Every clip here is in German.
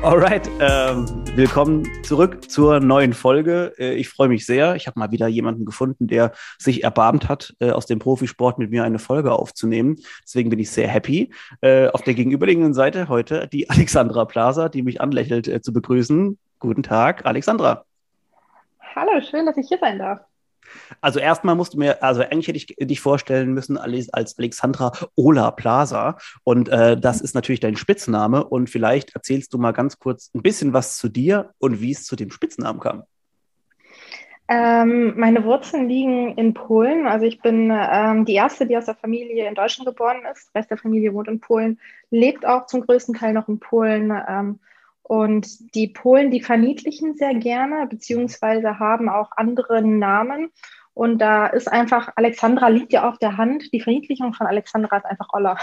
Alright, ähm, willkommen zurück zur neuen Folge. Äh, ich freue mich sehr. Ich habe mal wieder jemanden gefunden, der sich erbarmt hat, äh, aus dem Profisport mit mir eine Folge aufzunehmen. Deswegen bin ich sehr happy. Äh, auf der gegenüberliegenden Seite heute die Alexandra Plaza, die mich anlächelt äh, zu begrüßen. Guten Tag, Alexandra. Hallo, schön, dass ich hier sein darf. Also erstmal musst du mir, also eigentlich hätte ich dich vorstellen müssen als Alexandra Ola Plaza. Und äh, das ist natürlich dein Spitzname. Und vielleicht erzählst du mal ganz kurz ein bisschen was zu dir und wie es zu dem Spitznamen kam. Ähm, meine Wurzeln liegen in Polen. Also ich bin ähm, die erste, die aus der Familie in Deutschland geboren ist. Der Rest der Familie wohnt in Polen, lebt auch zum größten Teil noch in Polen. Ähm, und die Polen, die verniedlichen sehr gerne, beziehungsweise haben auch andere Namen. Und da ist einfach, Alexandra liegt ja auf der Hand. Die Verniedlichung von Alexandra ist einfach Olla.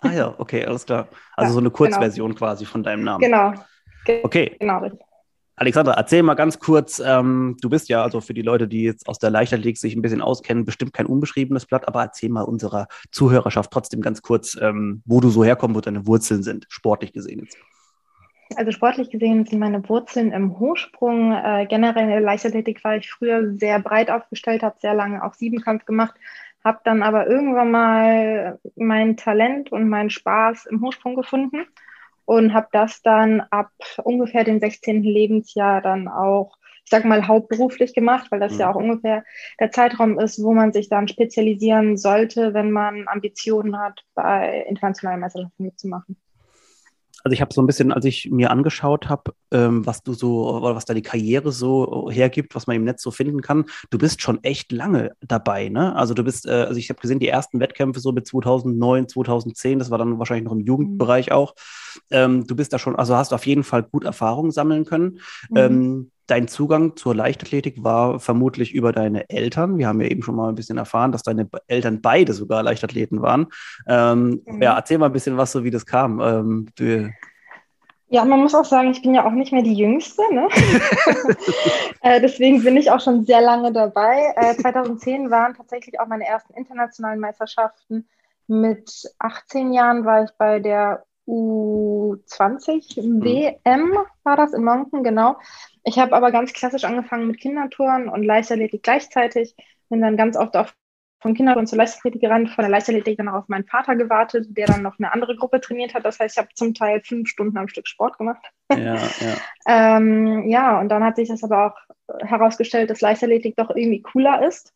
Ah ja, okay, alles klar. Also ja, so eine Kurzversion genau. quasi von deinem Namen. Genau. Okay. Genau. Alexandra, erzähl mal ganz kurz, ähm, du bist ja also für die Leute, die jetzt aus der Leichtathletik sich ein bisschen auskennen, bestimmt kein unbeschriebenes Blatt, aber erzähl mal unserer Zuhörerschaft trotzdem ganz kurz, ähm, wo du so herkommst, wo deine Wurzeln sind, sportlich gesehen jetzt. Also sportlich gesehen sind meine Wurzeln im Hochsprung. Äh, generell in der Leichtathletik war ich früher sehr breit aufgestellt, habe sehr lange auch Siebenkampf gemacht, habe dann aber irgendwann mal mein Talent und meinen Spaß im Hochsprung gefunden und habe das dann ab ungefähr dem 16. Lebensjahr dann auch, ich sag mal, hauptberuflich gemacht, weil das mhm. ja auch ungefähr der Zeitraum ist, wo man sich dann spezialisieren sollte, wenn man Ambitionen hat, bei internationalen Meisterschaften mitzumachen also ich habe so ein bisschen, als ich mir angeschaut habe, ähm, was du so, was deine Karriere so hergibt, was man im Netz so finden kann, du bist schon echt lange dabei, ne? Also du bist, äh, also ich habe gesehen, die ersten Wettkämpfe so mit 2009, 2010, das war dann wahrscheinlich noch im Jugendbereich mhm. auch. Ähm, du bist da schon, also hast du auf jeden Fall gut Erfahrungen sammeln können. Mhm. Ähm, Dein Zugang zur Leichtathletik war vermutlich über deine Eltern. Wir haben ja eben schon mal ein bisschen erfahren, dass deine Eltern beide sogar Leichtathleten waren. Ähm, mhm. Ja, erzähl mal ein bisschen was, so wie das kam. Ähm, ja, man muss auch sagen, ich bin ja auch nicht mehr die Jüngste. Ne? äh, deswegen bin ich auch schon sehr lange dabei. Äh, 2010 waren tatsächlich auch meine ersten internationalen Meisterschaften. Mit 18 Jahren war ich bei der U20 mhm. WM, war das in Monken, genau. Ich habe aber ganz klassisch angefangen mit Kindertouren und Leichtathletik gleichzeitig. Bin dann ganz oft auch von Kindertouren zur Leichtathletik gerannt, von der Leichtathletik dann auch auf meinen Vater gewartet, der dann noch eine andere Gruppe trainiert hat. Das heißt, ich habe zum Teil fünf Stunden am Stück Sport gemacht. Ja, ja. ähm, ja, und dann hat sich das aber auch herausgestellt, dass Leichtathletik doch irgendwie cooler ist.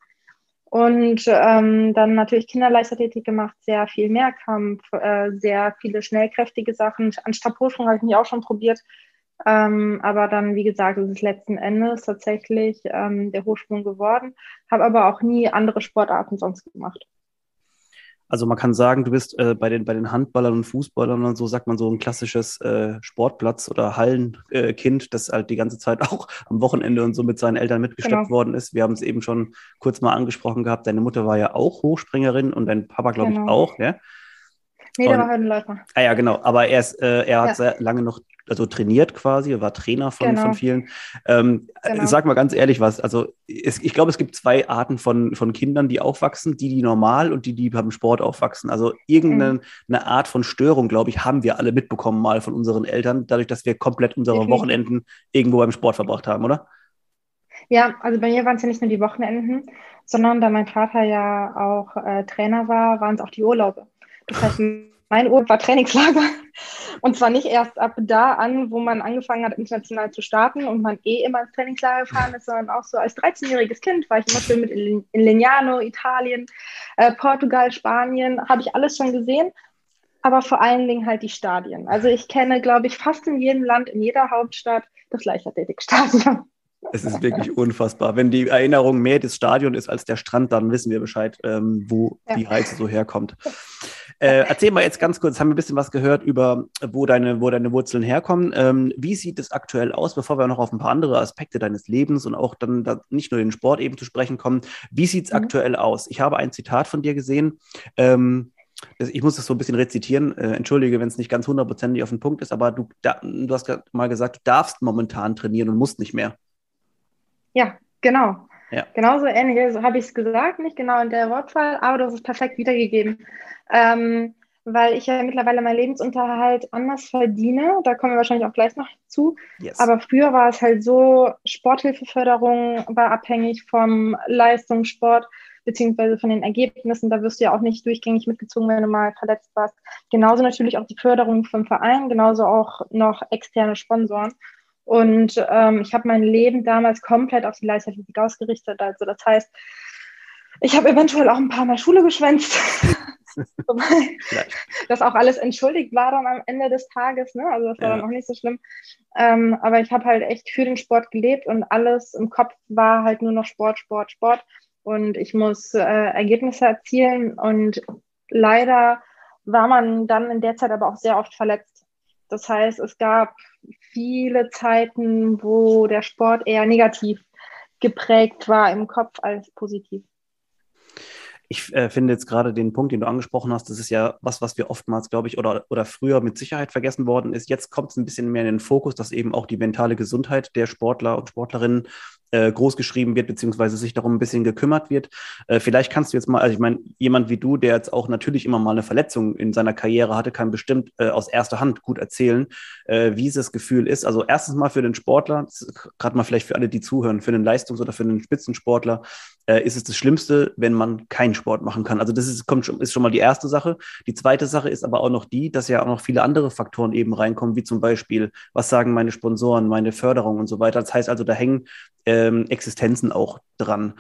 Und ähm, dann natürlich Kinderleichtathletik gemacht, sehr viel Mehrkampf, äh, sehr viele schnellkräftige Sachen. An Stabhochsprung habe ich mich auch schon probiert. Ähm, aber dann, wie gesagt, ist es letzten Endes tatsächlich ähm, der Hochsprung geworden. Habe aber auch nie andere Sportarten sonst gemacht. Also man kann sagen, du bist äh, bei, den, bei den Handballern und Fußballern und so, sagt man so ein klassisches äh, Sportplatz- oder Hallenkind, äh, das halt die ganze Zeit auch am Wochenende und so mit seinen Eltern mitgeschleppt genau. worden ist. Wir haben es eben schon kurz mal angesprochen gehabt. Deine Mutter war ja auch Hochspringerin und dein Papa, glaube genau. ich, auch. Ja? Nee, der war Hürdenläufer. Ah ja, genau. Aber er, ist, äh, er hat ja. sehr lange noch also trainiert quasi, er war Trainer von, genau. von vielen. Ähm, genau. Sag mal ganz ehrlich was, also es, ich glaube, es gibt zwei Arten von, von Kindern, die aufwachsen, die, die normal und die, die beim Sport aufwachsen. Also irgendeine mhm. Art von Störung, glaube ich, haben wir alle mitbekommen mal von unseren Eltern, dadurch, dass wir komplett unsere. Wochenenden irgendwo beim Sport verbracht haben, oder? Ja, also bei mir waren es ja nicht nur die Wochenenden, sondern da mein Vater ja auch äh, Trainer war, waren es auch die Urlaube. Das heißt, mein Urlaub war Trainingslager. Und zwar nicht erst ab da an, wo man angefangen hat, international zu starten und man eh immer ins Trainingslager gefahren ist, sondern auch so als 13-jähriges Kind war ich immer schön mit in Lignano, Italien, äh, Portugal, Spanien, habe ich alles schon gesehen. Aber vor allen Dingen halt die Stadien. Also ich kenne, glaube ich, fast in jedem Land, in jeder Hauptstadt das Leichtathletikstadion. Es ist wirklich unfassbar. Wenn die Erinnerung mehr das Stadion ist als der Strand, dann wissen wir Bescheid, ähm, wo ja. die Reise so herkommt. Äh, erzähl mal jetzt ganz kurz, haben wir ein bisschen was gehört über, wo deine, wo deine Wurzeln herkommen. Ähm, wie sieht es aktuell aus, bevor wir noch auf ein paar andere Aspekte deines Lebens und auch dann da nicht nur den Sport eben zu sprechen kommen? Wie sieht es mhm. aktuell aus? Ich habe ein Zitat von dir gesehen. Ähm, ich muss das so ein bisschen rezitieren. Äh, entschuldige, wenn es nicht ganz hundertprozentig auf den Punkt ist, aber du, da, du hast mal gesagt, du darfst momentan trainieren und musst nicht mehr. Ja, genau. Ja. Genauso ähnlich so habe ich es gesagt, nicht genau in der Wortwahl, aber das ist perfekt wiedergegeben. Ähm, weil ich ja mittlerweile meinen Lebensunterhalt anders verdiene. Da kommen wir wahrscheinlich auch gleich noch zu. Yes. Aber früher war es halt so, Sporthilfeförderung war abhängig vom Leistungssport beziehungsweise von den Ergebnissen. Da wirst du ja auch nicht durchgängig mitgezogen, wenn du mal verletzt warst. Genauso natürlich auch die Förderung vom Verein, genauso auch noch externe Sponsoren. Und ähm, ich habe mein Leben damals komplett auf die Leichtathletik ausgerichtet. Also das heißt, ich habe eventuell auch ein paar Mal Schule geschwänzt. das auch alles entschuldigt war dann am Ende des Tages. Ne? Also das war ja. dann auch nicht so schlimm. Ähm, aber ich habe halt echt für den Sport gelebt und alles im Kopf war halt nur noch Sport, Sport, Sport. Und ich muss äh, Ergebnisse erzielen. Und leider war man dann in der Zeit aber auch sehr oft verletzt. Das heißt, es gab viele Zeiten, wo der Sport eher negativ geprägt war im Kopf als positiv. Ich äh, finde jetzt gerade den Punkt, den du angesprochen hast, das ist ja was, was wir oftmals, glaube ich, oder, oder früher mit Sicherheit vergessen worden ist. Jetzt kommt es ein bisschen mehr in den Fokus, dass eben auch die mentale Gesundheit der Sportler und Sportlerinnen äh, groß geschrieben wird, beziehungsweise sich darum ein bisschen gekümmert wird. Äh, vielleicht kannst du jetzt mal, also ich meine, jemand wie du, der jetzt auch natürlich immer mal eine Verletzung in seiner Karriere hatte, kann bestimmt äh, aus erster Hand gut erzählen, äh, wie das Gefühl ist. Also erstens mal für den Sportler, gerade mal vielleicht für alle, die zuhören, für den Leistungs- oder für den Spitzensportler, äh, ist es das Schlimmste, wenn man keinen Sport machen kann. Also das ist, kommt schon, ist schon mal die erste Sache. Die zweite Sache ist aber auch noch die, dass ja auch noch viele andere Faktoren eben reinkommen, wie zum Beispiel, was sagen meine Sponsoren, meine Förderung und so weiter. Das heißt also, da hängen ähm, Existenzen auch dran.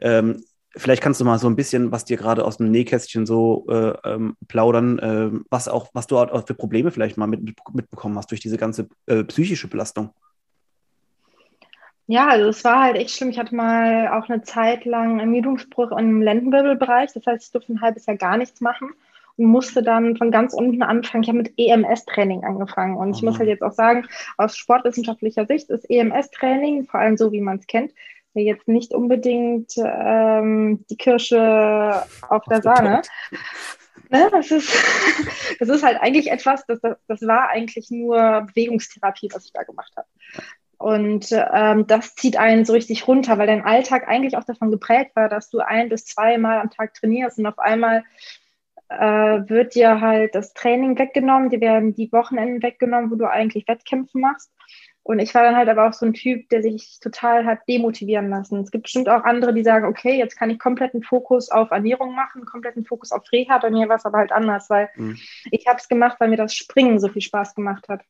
Ähm, vielleicht kannst du mal so ein bisschen, was dir gerade aus dem Nähkästchen so äh, ähm, plaudern, äh, was auch, was du auch für Probleme vielleicht mal mit, mitbekommen hast durch diese ganze äh, psychische Belastung. Ja, also es war halt echt schlimm. Ich hatte mal auch eine Zeit lang einen Ermüdungsbruch im Lendenwirbelbereich. Das heißt, ich durfte ein halbes Jahr gar nichts machen musste dann von ganz unten anfangen. Ich habe mit EMS-Training angefangen. Und ich muss halt jetzt auch sagen, aus sportwissenschaftlicher Sicht ist EMS-Training, vor allem so wie man es kennt, jetzt nicht unbedingt ähm, die Kirsche auf der Sahne. Ne, das, ist, das ist halt eigentlich etwas, das, das war eigentlich nur Bewegungstherapie, was ich da gemacht habe. Und ähm, das zieht einen so richtig runter, weil dein Alltag eigentlich auch davon geprägt war, dass du ein bis zweimal am Tag trainierst und auf einmal äh, wird dir halt das Training weggenommen, dir werden die Wochenenden weggenommen, wo du eigentlich Wettkämpfe machst. Und ich war dann halt aber auch so ein Typ, der sich total hat demotivieren lassen. Es gibt bestimmt auch andere, die sagen, okay, jetzt kann ich kompletten Fokus auf Ernährung machen, kompletten Fokus auf Reha. Bei mir war es aber halt anders, weil mhm. ich habe es gemacht, weil mir das Springen so viel Spaß gemacht hat.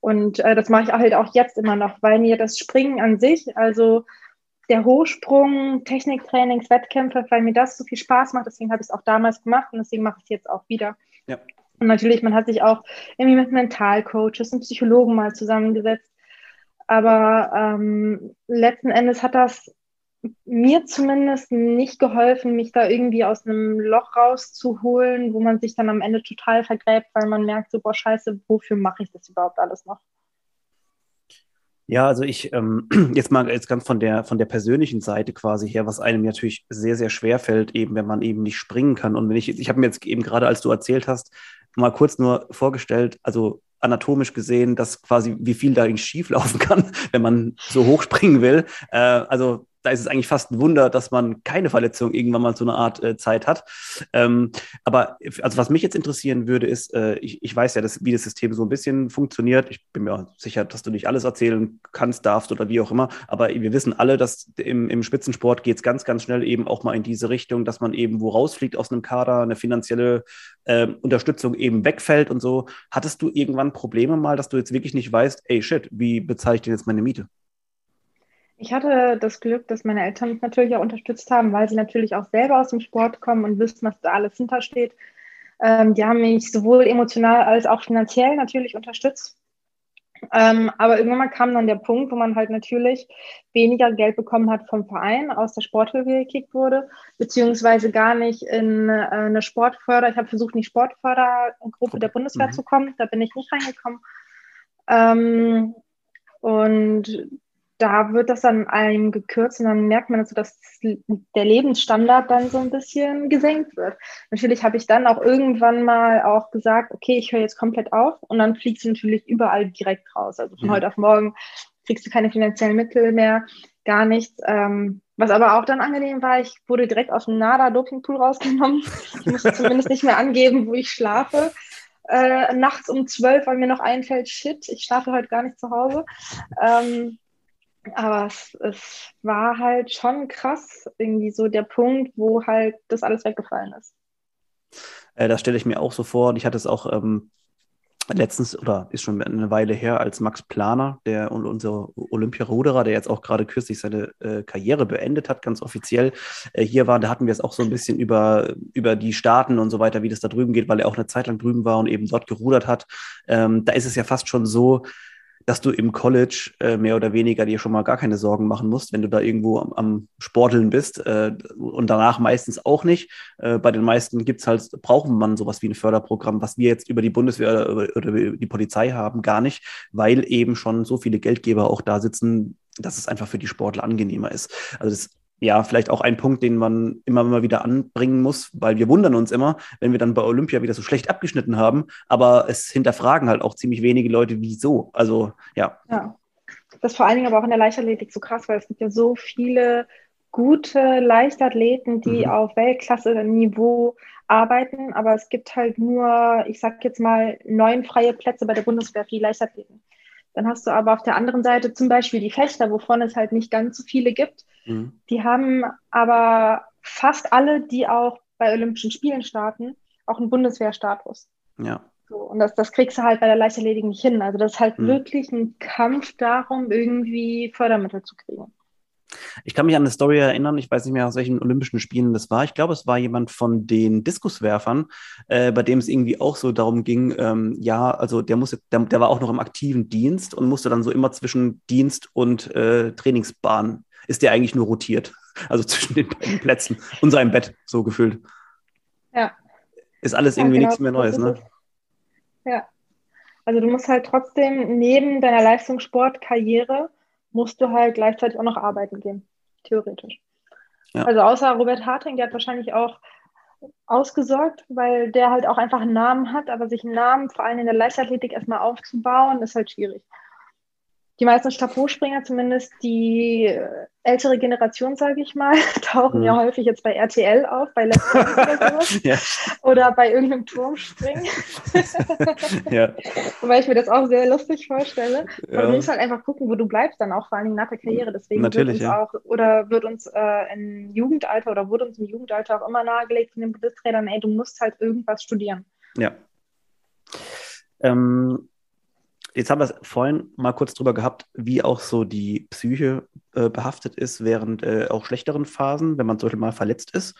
Und äh, das mache ich halt auch jetzt immer noch, weil mir das Springen an sich, also der Hochsprung, Techniktrainings, Wettkämpfe, weil mir das so viel Spaß macht. Deswegen habe ich es auch damals gemacht und deswegen mache ich es jetzt auch wieder. Ja. Und natürlich, man hat sich auch irgendwie mit Mentalcoaches und Psychologen mal zusammengesetzt. Aber ähm, letzten Endes hat das mir zumindest nicht geholfen, mich da irgendwie aus einem Loch rauszuholen, wo man sich dann am Ende total vergräbt, weil man merkt, so, boah, scheiße, wofür mache ich das überhaupt alles noch? Ja, also ich ähm, jetzt mal jetzt ganz von der von der persönlichen Seite quasi her, was einem natürlich sehr sehr schwer fällt, eben wenn man eben nicht springen kann. Und wenn ich ich habe mir jetzt eben gerade, als du erzählt hast, mal kurz nur vorgestellt, also anatomisch gesehen, dass quasi wie viel da schief laufen kann, wenn man so hoch springen will. Äh, also da ist es eigentlich fast ein Wunder, dass man keine Verletzung irgendwann mal so eine Art äh, Zeit hat. Ähm, aber also was mich jetzt interessieren würde, ist, äh, ich, ich weiß ja, dass, wie das System so ein bisschen funktioniert. Ich bin mir sicher, dass du nicht alles erzählen kannst, darfst oder wie auch immer. Aber wir wissen alle, dass im, im Spitzensport geht es ganz, ganz schnell eben auch mal in diese Richtung, dass man eben wo rausfliegt aus einem Kader, eine finanzielle äh, Unterstützung eben wegfällt und so. Hattest du irgendwann Probleme mal, dass du jetzt wirklich nicht weißt, ey shit, wie bezahle ich denn jetzt meine Miete? Ich hatte das Glück, dass meine Eltern mich natürlich auch unterstützt haben, weil sie natürlich auch selber aus dem Sport kommen und wissen, was da alles hintersteht. Ähm, die haben mich sowohl emotional als auch finanziell natürlich unterstützt. Ähm, aber irgendwann kam dann der Punkt, wo man halt natürlich weniger Geld bekommen hat vom Verein, aus der Sporthilfe gekickt wurde, beziehungsweise gar nicht in äh, eine Sportförder. Ich habe versucht, in die Sportfördergruppe der Bundeswehr mhm. zu kommen. Da bin ich nicht reingekommen. Ähm, und da wird das dann einem gekürzt und dann merkt man, also, dass der Lebensstandard dann so ein bisschen gesenkt wird. Natürlich habe ich dann auch irgendwann mal auch gesagt, okay, ich höre jetzt komplett auf und dann fliegst du natürlich überall direkt raus. Also von mhm. heute auf morgen kriegst du keine finanziellen Mittel mehr, gar nichts. Ähm, was aber auch dann angenehm war, ich wurde direkt aus dem NADA-Dopingpool rausgenommen. Ich musste zumindest nicht mehr angeben, wo ich schlafe. Äh, nachts um zwölf, weil mir noch einfällt, shit, ich schlafe heute gar nicht zu Hause. Ähm, aber es, es war halt schon krass, irgendwie so der Punkt, wo halt das alles weggefallen ist. Äh, das stelle ich mir auch so vor. Ich hatte es auch ähm, letztens, oder ist schon eine Weile her, als Max Planer, der unser Olympiaruderer, der jetzt auch gerade kürzlich seine äh, Karriere beendet hat, ganz offiziell, äh, hier war. Da hatten wir es auch so ein bisschen über, über die Staaten und so weiter, wie das da drüben geht, weil er auch eine Zeit lang drüben war und eben dort gerudert hat. Ähm, da ist es ja fast schon so, dass du im College äh, mehr oder weniger dir schon mal gar keine Sorgen machen musst, wenn du da irgendwo am, am Sporteln bist äh, und danach meistens auch nicht. Äh, bei den meisten gibt's halt, brauchen man sowas wie ein Förderprogramm, was wir jetzt über die Bundeswehr oder, oder die Polizei haben, gar nicht, weil eben schon so viele Geldgeber auch da sitzen, dass es einfach für die Sportler angenehmer ist. Also das ja, vielleicht auch ein Punkt, den man immer mal wieder anbringen muss, weil wir wundern uns immer, wenn wir dann bei Olympia wieder so schlecht abgeschnitten haben, aber es hinterfragen halt auch ziemlich wenige Leute, wieso. Also, ja. Ja, das ist vor allen Dingen aber auch in der Leichtathletik so krass, weil es gibt ja so viele gute Leichtathleten, die mhm. auf Weltklasse-Niveau arbeiten, aber es gibt halt nur, ich sag jetzt mal, neun freie Plätze bei der Bundeswehr für die Leichtathleten. Dann hast du aber auf der anderen Seite zum Beispiel die Fechter, wovon es halt nicht ganz so viele gibt. Mhm. Die haben aber fast alle, die auch bei Olympischen Spielen starten, auch einen Bundeswehrstatus. Ja. So, und das, das kriegst du halt bei der Leichtathletik nicht hin. Also das ist halt mhm. wirklich ein Kampf darum, irgendwie Fördermittel zu kriegen. Ich kann mich an eine Story erinnern, ich weiß nicht mehr, aus welchen Olympischen Spielen das war. Ich glaube, es war jemand von den Diskuswerfern, äh, bei dem es irgendwie auch so darum ging, ähm, ja, also der, muss, der, der war auch noch im aktiven Dienst und musste dann so immer zwischen Dienst und äh, Trainingsbahn, ist der eigentlich nur rotiert. Also zwischen den beiden Plätzen und seinem Bett, so gefühlt. Ja. Ist alles irgendwie ja, genau, nichts mehr Neues, ne? Ja. Also du musst halt trotzdem neben deiner Leistungssportkarriere musst du halt gleichzeitig auch noch arbeiten gehen, theoretisch. Ja. Also außer Robert Harting, der hat wahrscheinlich auch ausgesorgt, weil der halt auch einfach einen Namen hat, aber sich einen Namen vor allem in der Leichtathletik erstmal aufzubauen, ist halt schwierig die meisten Stabhochspringer, zumindest die ältere Generation, sage ich mal, tauchen mhm. ja häufig jetzt bei RTL auf, bei Let's oder sowas. ja. Oder bei irgendeinem Turmspringen. ja. Wobei ich mir das auch sehr lustig vorstelle. Ja. du musst halt einfach gucken, wo du bleibst, dann auch vor allem nach der Karriere. Deswegen Natürlich, wird uns ja. auch, oder wird uns äh, im Jugendalter oder wurde uns im Jugendalter auch immer nahegelegt von den Bundestrainern, ey, du musst halt irgendwas studieren. Ja. Ähm, Jetzt haben wir es vorhin mal kurz drüber gehabt, wie auch so die Psyche äh, behaftet ist während äh, auch schlechteren Phasen, wenn man zum Beispiel mal verletzt ist.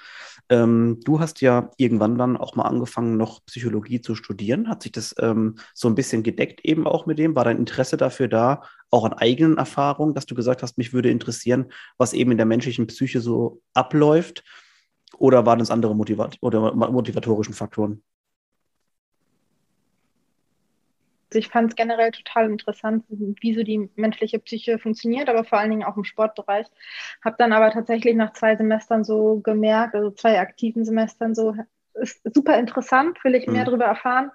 Ähm, du hast ja irgendwann dann auch mal angefangen, noch Psychologie zu studieren. Hat sich das ähm, so ein bisschen gedeckt eben auch mit dem? War dein Interesse dafür da, auch an eigenen Erfahrungen, dass du gesagt hast, mich würde interessieren, was eben in der menschlichen Psyche so abläuft? Oder waren es andere Motivat oder motivatorischen Faktoren? Ich fand es generell total interessant, wie so die menschliche Psyche funktioniert, aber vor allen Dingen auch im Sportbereich. Habe dann aber tatsächlich nach zwei Semestern so gemerkt, also zwei aktiven Semestern so, ist super interessant, will ich mehr mhm. darüber erfahren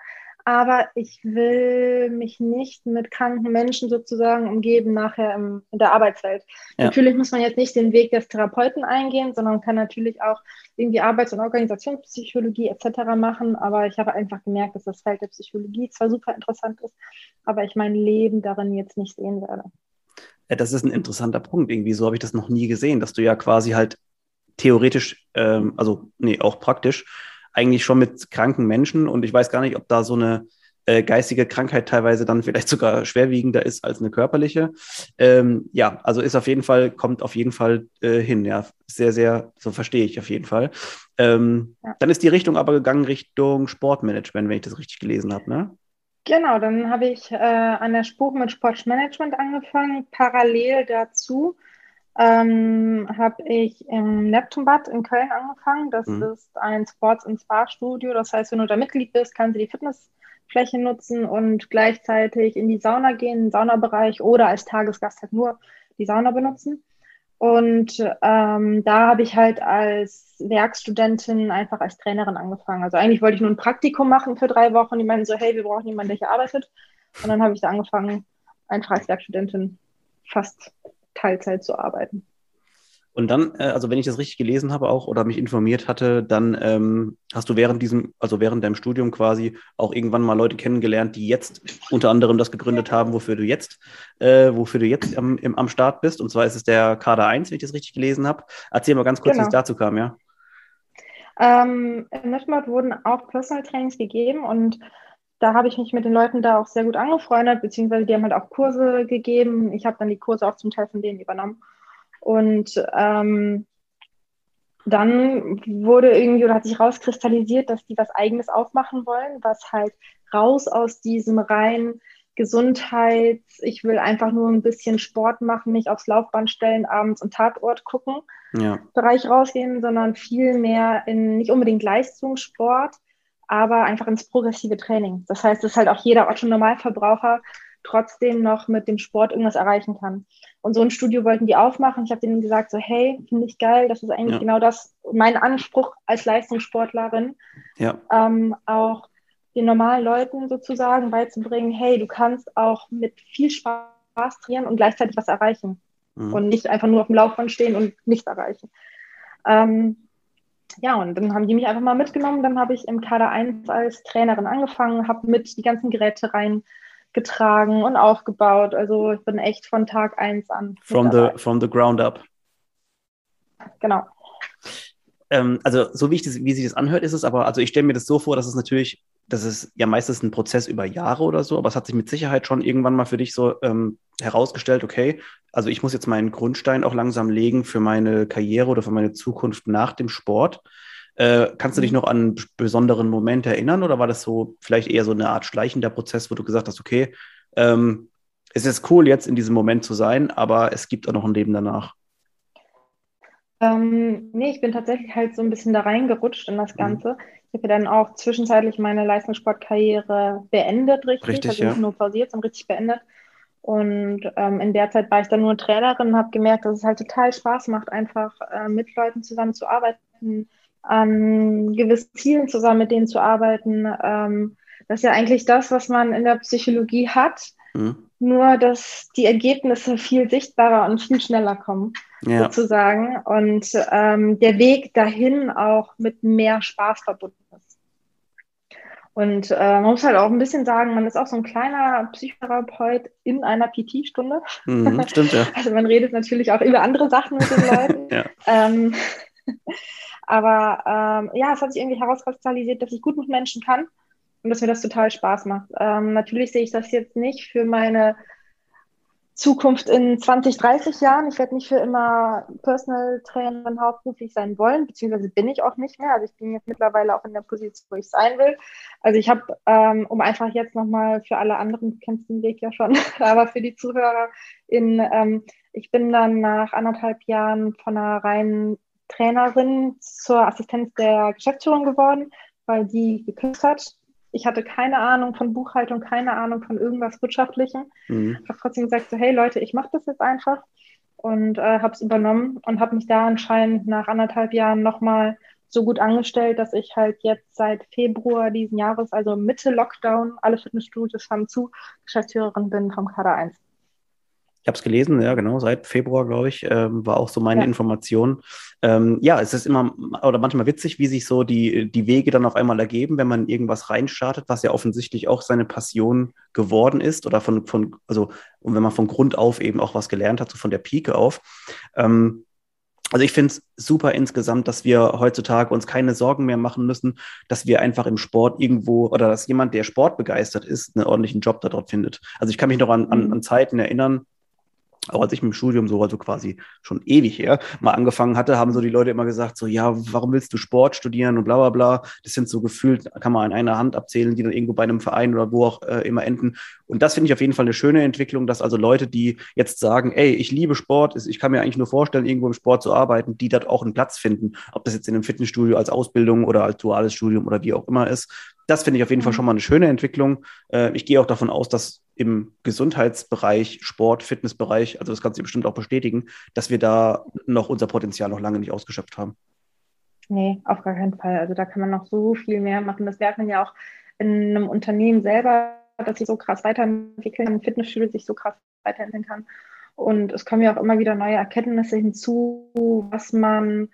aber ich will mich nicht mit kranken Menschen sozusagen umgeben nachher im, in der Arbeitswelt. Ja. Natürlich muss man jetzt nicht den Weg des Therapeuten eingehen, sondern kann natürlich auch irgendwie Arbeits- und Organisationspsychologie etc. machen, aber ich habe einfach gemerkt, dass das Feld der Psychologie zwar super interessant ist, aber ich mein Leben darin jetzt nicht sehen werde. Ja, das ist ein interessanter Punkt. Irgendwie so habe ich das noch nie gesehen, dass du ja quasi halt theoretisch, ähm, also nee, auch praktisch eigentlich schon mit kranken Menschen und ich weiß gar nicht, ob da so eine äh, geistige Krankheit teilweise dann vielleicht sogar schwerwiegender ist als eine körperliche. Ähm, ja, also ist auf jeden Fall, kommt auf jeden Fall äh, hin, ja. Sehr, sehr, so verstehe ich auf jeden Fall. Ähm, ja. Dann ist die Richtung aber gegangen Richtung Sportmanagement, wenn ich das richtig gelesen habe, ne? Genau, dann habe ich äh, an der Spruch mit Sportmanagement angefangen. Parallel dazu ähm, habe ich im Neptunbad in Köln angefangen. Das mhm. ist ein Sports- und Spa-Studio. Das heißt, wenn du da Mitglied bist, kannst du die Fitnessfläche nutzen und gleichzeitig in die Sauna gehen, den Saunabereich oder als Tagesgast halt nur die Sauna benutzen. Und ähm, da habe ich halt als Werkstudentin einfach als Trainerin angefangen. Also eigentlich wollte ich nur ein Praktikum machen für drei Wochen. Die meinten so, hey, wir brauchen jemanden, der hier arbeitet. Und dann habe ich da angefangen, einfach als Werkstudentin fast Teilzeit zu arbeiten. Und dann, äh, also wenn ich das richtig gelesen habe auch oder mich informiert hatte, dann ähm, hast du während diesem, also während deinem Studium quasi auch irgendwann mal Leute kennengelernt, die jetzt unter anderem das gegründet haben, wofür du jetzt, äh, wofür du jetzt am, im, am Start bist. Und zwar ist es der Kader 1, wenn ich das richtig gelesen habe. Erzähl mal ganz kurz, genau. wie es genau. dazu kam, ja. Ähm, Im Netmod wurden auch Personal Trainings gegeben und da habe ich mich mit den Leuten da auch sehr gut angefreundet, beziehungsweise die haben halt auch Kurse gegeben. Ich habe dann die Kurse auch zum Teil von denen übernommen. Und ähm, dann wurde irgendwie oder hat sich rauskristallisiert, dass die was Eigenes aufmachen wollen, was halt raus aus diesem rein Gesundheits, ich will einfach nur ein bisschen Sport machen, mich aufs Laufband stellen, abends und Tatort gucken, ja. Bereich rausgehen, sondern viel mehr in nicht unbedingt Leistungssport, aber einfach ins progressive Training. Das heißt, dass halt auch jeder Otto Normalverbraucher trotzdem noch mit dem Sport irgendwas erreichen kann. Und so ein Studio wollten die aufmachen. Ich habe denen gesagt, so hey, finde ich geil, das ist eigentlich ja. genau das, mein Anspruch als Leistungssportlerin, ja. ähm, auch den normalen Leuten sozusagen beizubringen, hey, du kannst auch mit viel Spaß trainieren und gleichzeitig was erreichen mhm. und nicht einfach nur auf dem Laufband stehen und nichts erreichen. Ähm, ja, und dann haben die mich einfach mal mitgenommen. Dann habe ich im Kader 1 als Trainerin angefangen, habe mit die ganzen Geräte rein getragen und aufgebaut. Also ich bin echt von Tag 1 an. From the, from the ground up. Genau. Ähm, also so wie, ich das, wie sich das anhört, ist es aber, also ich stelle mir das so vor, dass es natürlich, das ist ja meistens ein Prozess über Jahre oder so, aber es hat sich mit Sicherheit schon irgendwann mal für dich so ähm, herausgestellt, okay, also ich muss jetzt meinen Grundstein auch langsam legen für meine Karriere oder für meine Zukunft nach dem Sport. Äh, kannst du dich mhm. noch an einen besonderen Moment erinnern oder war das so vielleicht eher so eine Art schleichender Prozess, wo du gesagt hast, okay, ähm, es ist cool, jetzt in diesem Moment zu sein, aber es gibt auch noch ein Leben danach? Ähm, nee, ich bin tatsächlich halt so ein bisschen da reingerutscht in das mhm. Ganze. Mhm. Ich habe dann auch zwischenzeitlich meine Leistungssportkarriere beendet, richtig. richtig also ja. nicht nur pausiert, sondern richtig beendet. Und ähm, in der Zeit war ich dann nur Trainerin und habe gemerkt, dass es halt total Spaß macht, einfach äh, mit Leuten zusammenzuarbeiten, an gewissen Zielen zusammen mit denen zu arbeiten. Ähm, das ist ja eigentlich das, was man in der Psychologie hat, mhm. nur dass die Ergebnisse viel sichtbarer und viel schneller kommen, ja. sozusagen. Und ähm, der Weg dahin auch mit mehr Spaß verbunden ist. Und äh, man muss halt auch ein bisschen sagen, man ist auch so ein kleiner Psychotherapeut in einer PT-Stunde. Mhm, stimmt, ja. Also man redet natürlich auch über andere Sachen mit den Leuten. ja. ähm, aber ähm, ja, es hat sich irgendwie herauskristallisiert, dass ich gut mit Menschen kann und dass mir das total Spaß macht. Ähm, natürlich sehe ich das jetzt nicht für meine Zukunft in 20, 30 Jahren. Ich werde nicht für immer Personal Trainerin hauptberuflich sein wollen, beziehungsweise bin ich auch nicht mehr. Also ich bin jetzt mittlerweile auch in der Position, wo ich sein will. Also ich habe, ähm, um einfach jetzt nochmal für alle anderen, du kennst den Weg ja schon, aber für die Zuhörer, in, ähm, ich bin dann nach anderthalb Jahren von einer reinen Trainerin zur Assistenz der Geschäftsführung geworden, weil die gekündigt hat. Ich hatte keine Ahnung von Buchhaltung, keine Ahnung von irgendwas Wirtschaftlichem. Mhm. Ich habe trotzdem gesagt, so, hey Leute, ich mache das jetzt einfach und äh, habe es übernommen und habe mich da anscheinend nach anderthalb Jahren nochmal so gut angestellt, dass ich halt jetzt seit Februar diesen Jahres, also Mitte Lockdown, alle Fitnessstudios haben zu, Geschäftsführerin bin vom Kader 1. Ich habe es gelesen, ja, genau, seit Februar, glaube ich, ähm, war auch so meine ja. Information. Ähm, ja, es ist immer oder manchmal witzig, wie sich so die, die Wege dann auf einmal ergeben, wenn man irgendwas reinstartet, was ja offensichtlich auch seine Passion geworden ist oder von, von also, und wenn man von Grund auf eben auch was gelernt hat, so von der Pike auf. Ähm, also ich finde es super insgesamt, dass wir heutzutage uns keine Sorgen mehr machen müssen, dass wir einfach im Sport irgendwo oder dass jemand, der Sport begeistert ist, einen ordentlichen Job da dort findet. Also ich kann mich noch an, an, mhm. an Zeiten erinnern, auch als ich mit dem Studium so, also quasi schon ewig her, mal angefangen hatte, haben so die Leute immer gesagt, so, ja, warum willst du Sport studieren und bla bla bla. Das sind so gefühlt, kann man an einer Hand abzählen, die dann irgendwo bei einem Verein oder wo auch äh, immer enden. Und das finde ich auf jeden Fall eine schöne Entwicklung, dass also Leute, die jetzt sagen, ey, ich liebe Sport, ich kann mir eigentlich nur vorstellen, irgendwo im Sport zu arbeiten, die dort auch einen Platz finden. Ob das jetzt in einem Fitnessstudio als Ausbildung oder als duales Studium oder wie auch immer ist. Das finde ich auf jeden Fall mhm. schon mal eine schöne Entwicklung. Äh, ich gehe auch davon aus, dass im Gesundheitsbereich, Sport, Fitnessbereich, also das kannst du bestimmt auch bestätigen, dass wir da noch unser Potenzial noch lange nicht ausgeschöpft haben. Nee, auf gar keinen Fall. Also da kann man noch so viel mehr machen. Das merkt man ja auch in einem Unternehmen selber, dass sich so krass weiterentwickeln, ein Fitnessstudio sich so krass weiterentwickeln kann. Und es kommen ja auch immer wieder neue Erkenntnisse hinzu, was man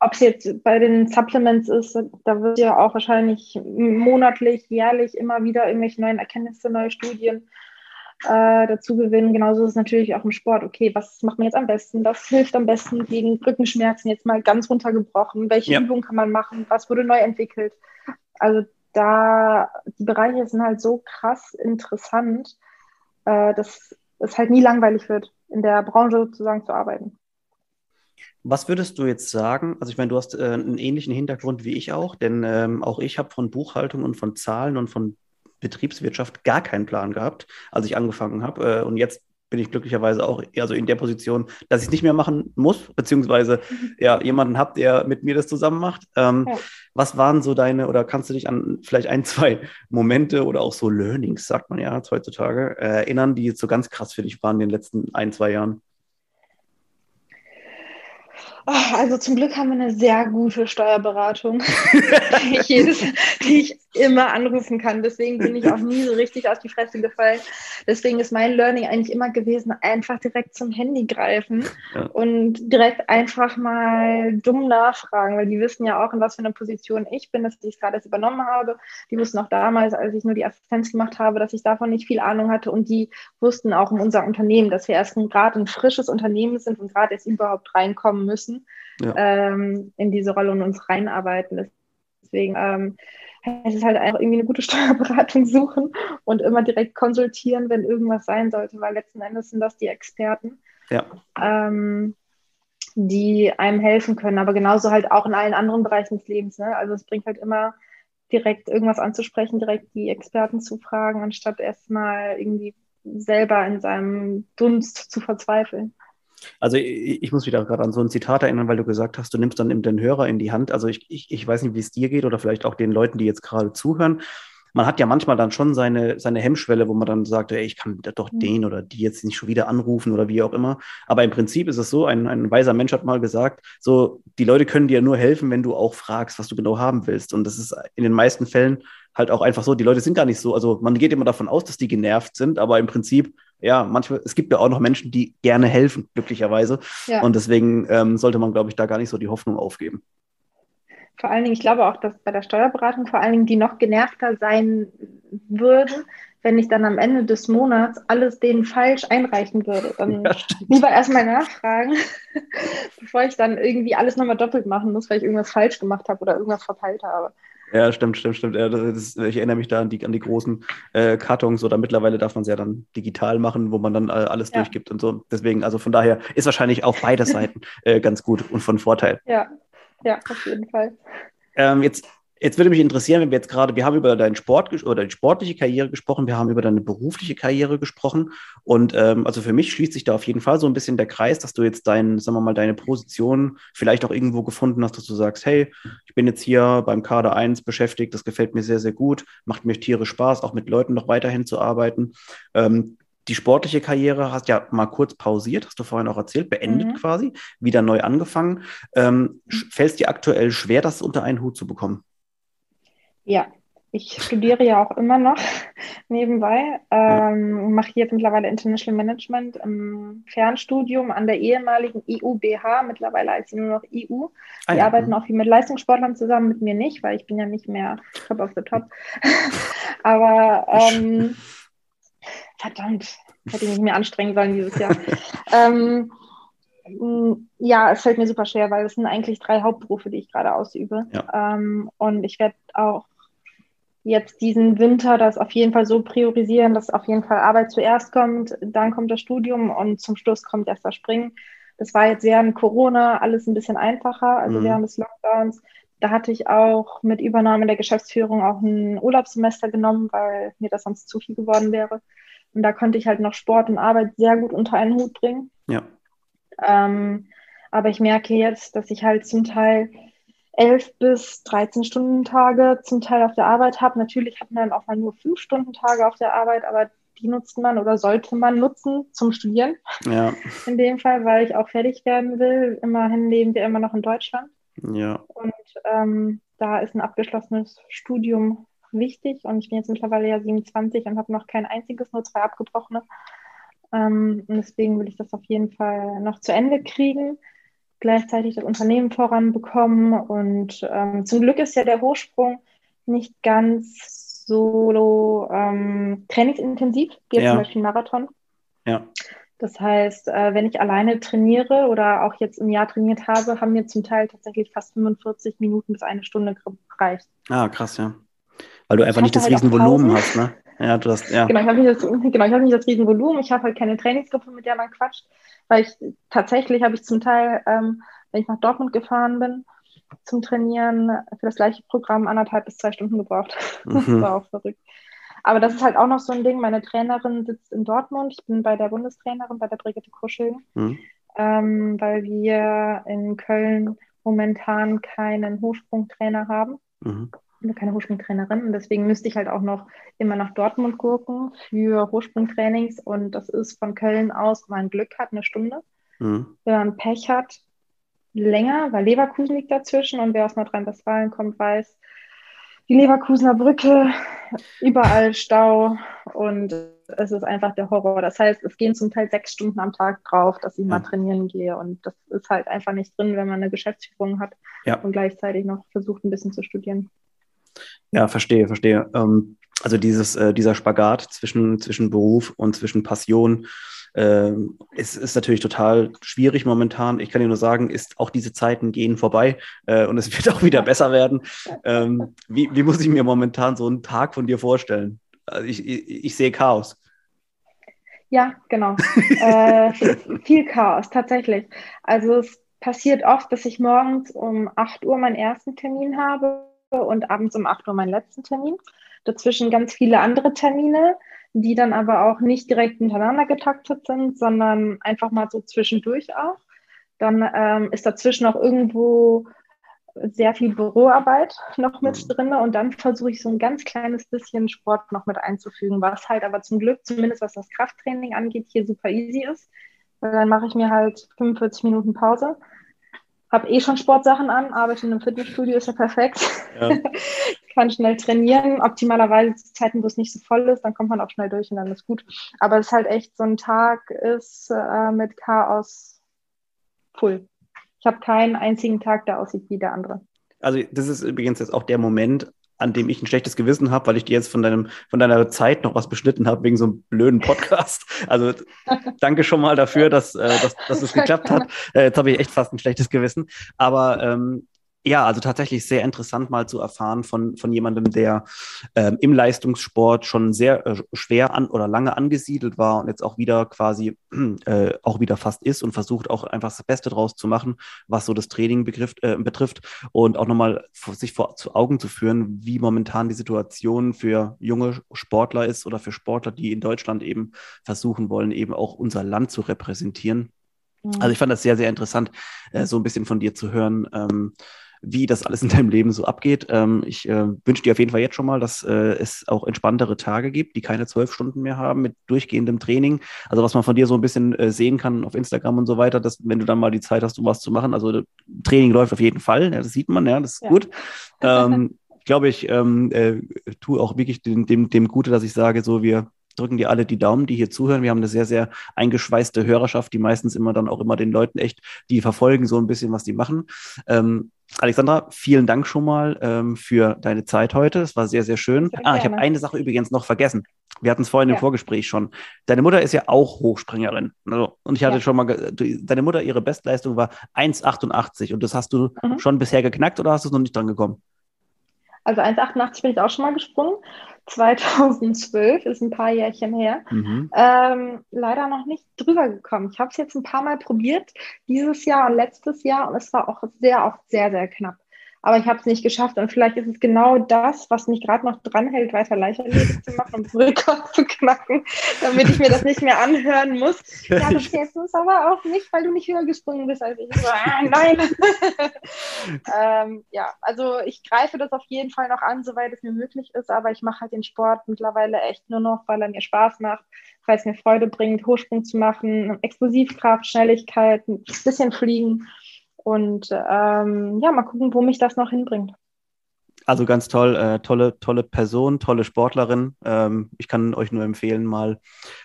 ob es jetzt bei den Supplements ist, da wird ja auch wahrscheinlich monatlich, jährlich immer wieder irgendwelche neuen Erkenntnisse, neue Studien äh, dazu gewinnen. Genauso ist es natürlich auch im Sport. Okay, was macht man jetzt am besten? Was hilft am besten gegen Rückenschmerzen? Jetzt mal ganz runtergebrochen. Welche ja. Übungen kann man machen? Was wurde neu entwickelt? Also da, die Bereiche sind halt so krass interessant, äh, dass es halt nie langweilig wird, in der Branche sozusagen zu arbeiten. Was würdest du jetzt sagen? Also ich meine, du hast äh, einen ähnlichen Hintergrund wie ich auch, denn ähm, auch ich habe von Buchhaltung und von Zahlen und von Betriebswirtschaft gar keinen Plan gehabt, als ich angefangen habe. Äh, und jetzt bin ich glücklicherweise auch also in der Position, dass ich es nicht mehr machen muss, beziehungsweise mhm. ja, jemanden habe, der mit mir das zusammen macht. Ähm, ja. Was waren so deine, oder kannst du dich an vielleicht ein, zwei Momente oder auch so Learnings, sagt man ja heutzutage, äh, erinnern, die jetzt so ganz krass für dich waren in den letzten ein, zwei Jahren? Oh, also zum Glück haben wir eine sehr gute Steuerberatung, die, ich jedes, die ich immer anrufen kann. Deswegen bin ich auch nie so richtig auf die Fresse gefallen. Deswegen ist mein Learning eigentlich immer gewesen, einfach direkt zum Handy greifen ja. und direkt einfach mal dumm nachfragen, weil die wissen ja auch, in was für einer Position ich bin, dass ich es gerade übernommen habe. Die wussten auch damals, als ich nur die Assistenz gemacht habe, dass ich davon nicht viel Ahnung hatte und die wussten auch in unser Unternehmen, dass wir erst gerade ein frisches Unternehmen sind und gerade erst überhaupt reinkommen müssen ja. ähm, in diese Rolle und uns reinarbeiten. Deswegen ähm, es ist halt einfach irgendwie eine gute Steuerberatung suchen und immer direkt konsultieren, wenn irgendwas sein sollte, weil letzten Endes sind das die Experten, ja. ähm, die einem helfen können. Aber genauso halt auch in allen anderen Bereichen des Lebens. Ne? Also es bringt halt immer direkt irgendwas anzusprechen, direkt die Experten zu fragen, anstatt erstmal irgendwie selber in seinem Dunst zu verzweifeln. Also ich, ich muss wieder gerade an so ein Zitat erinnern, weil du gesagt hast, du nimmst dann eben den Hörer in die Hand. Also ich, ich, ich weiß nicht, wie es dir geht oder vielleicht auch den Leuten, die jetzt gerade zuhören. Man hat ja manchmal dann schon seine, seine Hemmschwelle, wo man dann sagt, ey, ich kann doch mhm. den oder die jetzt nicht schon wieder anrufen oder wie auch immer. Aber im Prinzip ist es so, ein, ein weiser Mensch hat mal gesagt, so, die Leute können dir nur helfen, wenn du auch fragst, was du genau haben willst. Und das ist in den meisten Fällen halt auch einfach so, die Leute sind gar nicht so, also man geht immer davon aus, dass die genervt sind, aber im Prinzip ja, manchmal, es gibt ja auch noch Menschen, die gerne helfen, glücklicherweise. Ja. Und deswegen ähm, sollte man, glaube ich, da gar nicht so die Hoffnung aufgeben. Vor allen Dingen, ich glaube auch, dass bei der Steuerberatung vor allen Dingen die noch genervter sein würden, wenn ich dann am Ende des Monats alles denen falsch einreichen würde. Dann ja, lieber erstmal nachfragen, bevor ich dann irgendwie alles nochmal doppelt machen muss, weil ich irgendwas falsch gemacht habe oder irgendwas verpeilt habe. Ja, stimmt, stimmt, stimmt. Ja, ist, ich erinnere mich da an die, an die großen äh, Kartons oder mittlerweile darf man es ja dann digital machen, wo man dann äh, alles ja. durchgibt und so. Deswegen, also von daher ist wahrscheinlich auf beide Seiten äh, ganz gut und von Vorteil. Ja, ja, auf jeden Fall. Ähm, jetzt Jetzt würde mich interessieren, wenn wir jetzt gerade, wir haben über deinen Sport oder die sportliche Karriere gesprochen, wir haben über deine berufliche Karriere gesprochen. Und ähm, also für mich schließt sich da auf jeden Fall so ein bisschen der Kreis, dass du jetzt dein, sagen wir mal, deine Position vielleicht auch irgendwo gefunden hast, dass du sagst, hey, ich bin jetzt hier beim Kader 1 beschäftigt, das gefällt mir sehr, sehr gut, macht mir tierisch Spaß, auch mit Leuten noch weiterhin zu arbeiten. Ähm, die sportliche Karriere hast ja mal kurz pausiert, hast du vorhin auch erzählt, beendet mhm. quasi, wieder neu angefangen. Ähm, Fällt es dir aktuell schwer, das unter einen Hut zu bekommen? Ja, ich studiere ja auch immer noch nebenbei, ähm, mache jetzt mittlerweile International Management im Fernstudium an der ehemaligen EUBH, mittlerweile als sie nur noch EU. Ah, die ja. arbeiten auch viel mit Leistungssportlern zusammen, mit mir nicht, weil ich bin ja nicht mehr top of the top. Aber ähm, verdammt, hätte ich mich mehr anstrengen sollen dieses Jahr. ähm, ja, es fällt mir super schwer, weil es sind eigentlich drei Hauptberufe, die ich gerade ausübe. Ja. Ähm, und ich werde auch jetzt diesen Winter das auf jeden Fall so priorisieren, dass auf jeden Fall Arbeit zuerst kommt, dann kommt das Studium und zum Schluss kommt erst das Springen. Das war jetzt während Corona alles ein bisschen einfacher, also mhm. während des Lockdowns. Da hatte ich auch mit Übernahme der Geschäftsführung auch ein Urlaubssemester genommen, weil mir das sonst zu viel geworden wäre. Und da konnte ich halt noch Sport und Arbeit sehr gut unter einen Hut bringen. Ja. Ähm, aber ich merke jetzt, dass ich halt zum Teil elf bis 13 Stunden Tage zum Teil auf der Arbeit habe. Natürlich hat man auch mal nur fünf Stunden Tage auf der Arbeit, aber die nutzt man oder sollte man nutzen zum Studieren. Ja. In dem Fall, weil ich auch fertig werden will. Immerhin leben wir immer noch in Deutschland. Ja. Und ähm, da ist ein abgeschlossenes Studium wichtig. Und ich bin jetzt mittlerweile ja 27 und habe noch kein einziges, nur zwei abgebrochene. Ähm, und deswegen will ich das auf jeden Fall noch zu Ende kriegen gleichzeitig das Unternehmen voranbekommen. Und ähm, zum Glück ist ja der Hochsprung nicht ganz so ähm, trainingsintensiv wie ja. zum Beispiel Marathon. Ja. Das heißt, äh, wenn ich alleine trainiere oder auch jetzt im Jahr trainiert habe, haben mir zum Teil tatsächlich fast 45 Minuten bis eine Stunde gereicht. Ah, krass, ja. Weil du einfach nicht das halt Riesenvolumen hast, ne? Ja, du hast, ja. Genau, ich habe nicht, das, genau, hab nicht das Riesenvolumen. Ich habe halt keine Trainingsgruppe, mit der man quatscht weil ich tatsächlich habe ich zum Teil, ähm, wenn ich nach Dortmund gefahren bin, zum Trainieren für das gleiche Programm anderthalb bis zwei Stunden gebraucht. Mhm. Das war auch verrückt. Aber das ist halt auch noch so ein Ding. Meine Trainerin sitzt in Dortmund. Ich bin bei der Bundestrainerin, bei der Brigitte Kuschel, mhm. ähm, weil wir in Köln momentan keinen Hochsprungtrainer haben. Mhm keine Hochsprungtrainerin und deswegen müsste ich halt auch noch immer nach Dortmund gucken für Hochsprungtrainings und das ist von Köln aus, wenn man Glück hat, eine Stunde. Mhm. Wenn man Pech hat, länger, weil Leverkusen liegt dazwischen und wer aus Nordrhein-Westfalen kommt, weiß, die Leverkusener Brücke, überall Stau und es ist einfach der Horror. Das heißt, es gehen zum Teil sechs Stunden am Tag drauf, dass ich mal trainieren gehe und das ist halt einfach nicht drin, wenn man eine Geschäftsführung hat ja. und gleichzeitig noch versucht, ein bisschen zu studieren. Ja, verstehe, verstehe. Ähm, also dieses, äh, dieser Spagat zwischen, zwischen Beruf und zwischen Passion äh, ist, ist natürlich total schwierig momentan. Ich kann dir nur sagen, ist auch diese Zeiten gehen vorbei äh, und es wird auch wieder besser werden. Ähm, wie, wie muss ich mir momentan so einen Tag von dir vorstellen? Also ich, ich, ich sehe Chaos. Ja, genau. äh, viel, viel Chaos, tatsächlich. Also es passiert oft, dass ich morgens um 8 Uhr meinen ersten Termin habe und abends um 8 Uhr meinen letzten Termin. Dazwischen ganz viele andere Termine, die dann aber auch nicht direkt hintereinander getaktet sind, sondern einfach mal so zwischendurch auch. Dann ähm, ist dazwischen auch irgendwo sehr viel Büroarbeit noch mit mhm. drin und dann versuche ich so ein ganz kleines bisschen Sport noch mit einzufügen, was halt aber zum Glück, zumindest was das Krafttraining angeht, hier super easy ist. Dann mache ich mir halt 45 Minuten Pause habe eh schon Sportsachen an, arbeite in einem Fitnessstudio, ist ja perfekt. Ja. Kann schnell trainieren. Optimalerweise zu Zeiten, wo es nicht so voll ist, dann kommt man auch schnell durch und dann ist gut. Aber es ist halt echt so ein Tag ist äh, mit Chaos full. Ich habe keinen einzigen Tag, der aussieht wie der andere. Also das ist übrigens jetzt auch der Moment, an dem ich ein schlechtes Gewissen habe, weil ich dir jetzt von, deinem, von deiner Zeit noch was beschnitten habe wegen so einem blöden Podcast. Also danke schon mal dafür, dass, äh, dass, dass es geklappt hat. Äh, jetzt habe ich echt fast ein schlechtes Gewissen. Aber ähm, ja, also tatsächlich sehr interessant mal zu erfahren von, von jemandem, der ähm, im Leistungssport schon sehr äh, schwer an oder lange angesiedelt war und jetzt auch wieder quasi äh, auch wieder fast ist und versucht auch einfach das Beste draus zu machen, was so das Training begriff, äh, betrifft und auch nochmal sich vor zu Augen zu führen, wie momentan die Situation für junge Sportler ist oder für Sportler, die in Deutschland eben versuchen wollen, eben auch unser Land zu repräsentieren. Also ich fand das sehr, sehr interessant, äh, so ein bisschen von dir zu hören. Ähm, wie das alles in deinem Leben so abgeht. Ähm, ich äh, wünsche dir auf jeden Fall jetzt schon mal, dass äh, es auch entspanntere Tage gibt, die keine zwölf Stunden mehr haben mit durchgehendem Training. Also was man von dir so ein bisschen äh, sehen kann auf Instagram und so weiter, dass wenn du dann mal die Zeit hast, um was zu machen, also Training läuft auf jeden Fall, ja, das sieht man, ja, das ist ja. gut. Ähm, glaube ich, ähm, äh, tue auch wirklich dem, dem, dem Gute, dass ich sage, so wir drücken dir alle die Daumen, die hier zuhören. Wir haben eine sehr, sehr eingeschweißte Hörerschaft, die meistens immer dann auch immer den Leuten echt, die verfolgen so ein bisschen, was die machen. Ähm, Alexandra, vielen Dank schon mal ähm, für deine Zeit heute. Es war sehr, sehr schön. Sehr ah, ich habe eine Sache übrigens noch vergessen. Wir hatten es vorhin ja. im Vorgespräch schon. Deine Mutter ist ja auch Hochspringerin. Also, und ich hatte ja. schon mal, deine Mutter, ihre Bestleistung war 1,88 und das hast du mhm. schon bisher geknackt oder hast du es noch nicht dran gekommen? Also 1,88 bin ich auch schon mal gesprungen. 2012 ist ein paar Jährchen her. Mhm. Ähm, leider noch nicht drüber gekommen. Ich habe es jetzt ein paar Mal probiert, dieses Jahr und letztes Jahr, und es war auch sehr oft sehr, sehr knapp aber ich habe es nicht geschafft. Und vielleicht ist es genau das, was mich gerade noch dranhält, weiter Leichtathletik zu machen und Rekord zu knacken, damit ich mir das nicht mehr anhören muss. Ja, du zählst uns aber auch nicht, weil du nicht höher gesprungen bist als ich. So, ah, nein. ähm, ja, also ich greife das auf jeden Fall noch an, soweit es mir möglich ist, aber ich mache halt den Sport mittlerweile echt nur noch, weil er mir Spaß macht, weil es mir Freude bringt, Hochsprung zu machen, Explosivkraft, Schnelligkeit, ein bisschen fliegen. Und ähm, ja, mal gucken, wo mich das noch hinbringt. Also ganz toll, äh, tolle, tolle Person, tolle Sportlerin. Ähm, ich kann euch nur empfehlen, mal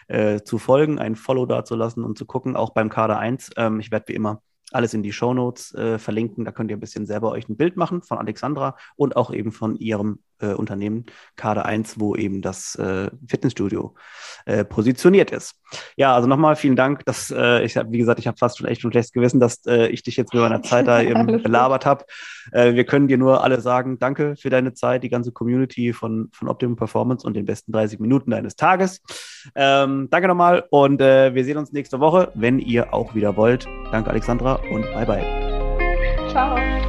äh, zu folgen, ein Follow da zu lassen und zu gucken, auch beim Kader 1. Ähm, ich werde wie immer alles in die Show Notes äh, verlinken. Da könnt ihr ein bisschen selber euch ein Bild machen von Alexandra und auch eben von ihrem äh, Unternehmen Kader 1, wo eben das äh, Fitnessstudio äh, positioniert ist. Ja, also nochmal vielen Dank, dass äh, ich habe, wie gesagt, ich habe fast schon echt schon schlechtes Gewissen, dass äh, ich dich jetzt mit meiner Zeit da eben belabert habe. Äh, wir können dir nur alle sagen, danke für deine Zeit, die ganze Community von, von Optimum Performance und den besten 30 Minuten deines Tages. Ähm, danke nochmal und wir sehen uns nächste Woche, wenn ihr auch wieder wollt. Danke, Alexandra und bye bye. Ciao.